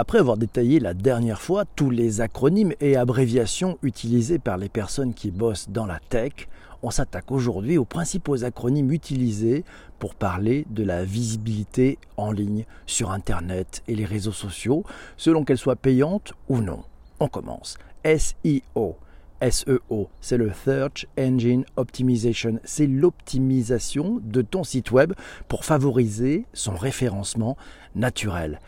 Après avoir détaillé la dernière fois tous les acronymes et abréviations utilisés par les personnes qui bossent dans la tech, on s'attaque aujourd'hui aux principaux acronymes utilisés pour parler de la visibilité en ligne sur Internet et les réseaux sociaux, selon qu'elle soit payante ou non. On commence. SEO. SEO, c'est le Search Engine Optimization. C'est l'optimisation de ton site web pour favoriser son référencement naturel.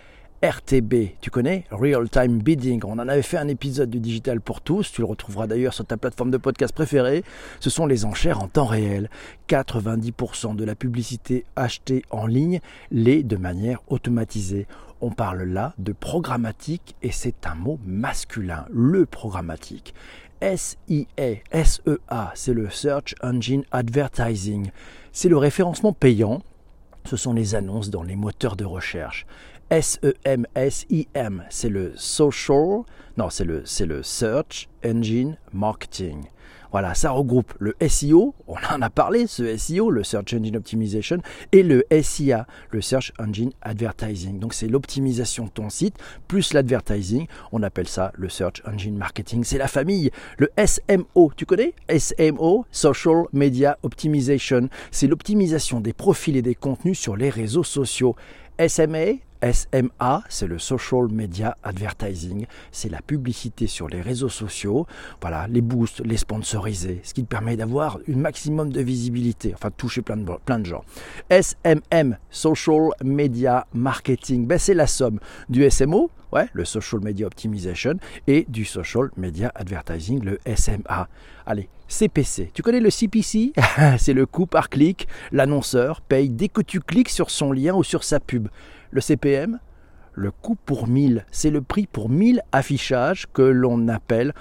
RTB, tu connais? Real Time Bidding. On en avait fait un épisode du Digital pour tous. Tu le retrouveras d'ailleurs sur ta plateforme de podcast préférée. Ce sont les enchères en temps réel. 90% de la publicité achetée en ligne l'est de manière automatisée. On parle là de programmatique et c'est un mot masculin, le programmatique. SIA, SEA, c'est le Search Engine Advertising. C'est le référencement payant. Ce sont les annonces dans les moteurs de recherche. S-E-M-S-I-M, c'est le social, non, c'est le, le Search Engine Marketing. Voilà, ça regroupe le SEO, on en a parlé, ce SEO, le Search Engine Optimization, et le SIA, le Search Engine Advertising. Donc c'est l'optimisation de ton site plus l'advertising. On appelle ça le Search Engine Marketing. C'est la famille. Le SMO, tu connais SMO, Social Media Optimization. C'est l'optimisation des profils et des contenus sur les réseaux sociaux. SMA, SMA, c'est le social media advertising, c'est la publicité sur les réseaux sociaux, voilà, les boosts, les sponsorisés, ce qui permet d'avoir un maximum de visibilité, enfin toucher plein de, plein de gens. SMM, social media marketing, ben, c'est la somme du SMO, ouais, le social media optimization, et du social media advertising, le SMA. Allez, CPC. Tu connais le CPC C'est le coût par clic. L'annonceur paye dès que tu cliques sur son lien ou sur sa pub. Le CPM, le coût pour 1000, c'est le prix pour 1000 affichages que l'on appelle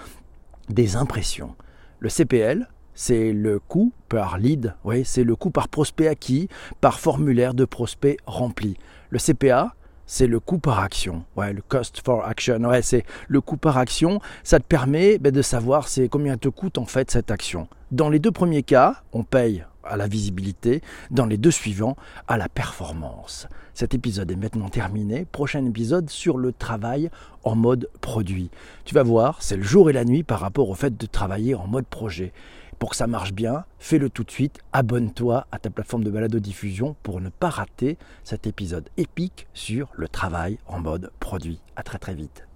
des impressions. Le CPL, c'est le coût par lead, oui, c'est le coût par prospect acquis, par formulaire de prospect rempli. Le CPA, c'est le coût par action. Ouais, le cost for action. C'est le coût par action. Ça te permet ben, de savoir combien te coûte en fait cette action. Dans les deux premiers cas, on paye à la visibilité, dans les deux suivants, à la performance. Cet épisode est maintenant terminé. Prochain épisode sur le travail en mode produit. Tu vas voir, c'est le jour et la nuit par rapport au fait de travailler en mode projet. Pour que ça marche bien, fais-le tout de suite. Abonne-toi à ta plateforme de balado-diffusion pour ne pas rater cet épisode épique sur le travail en mode produit. À très très vite.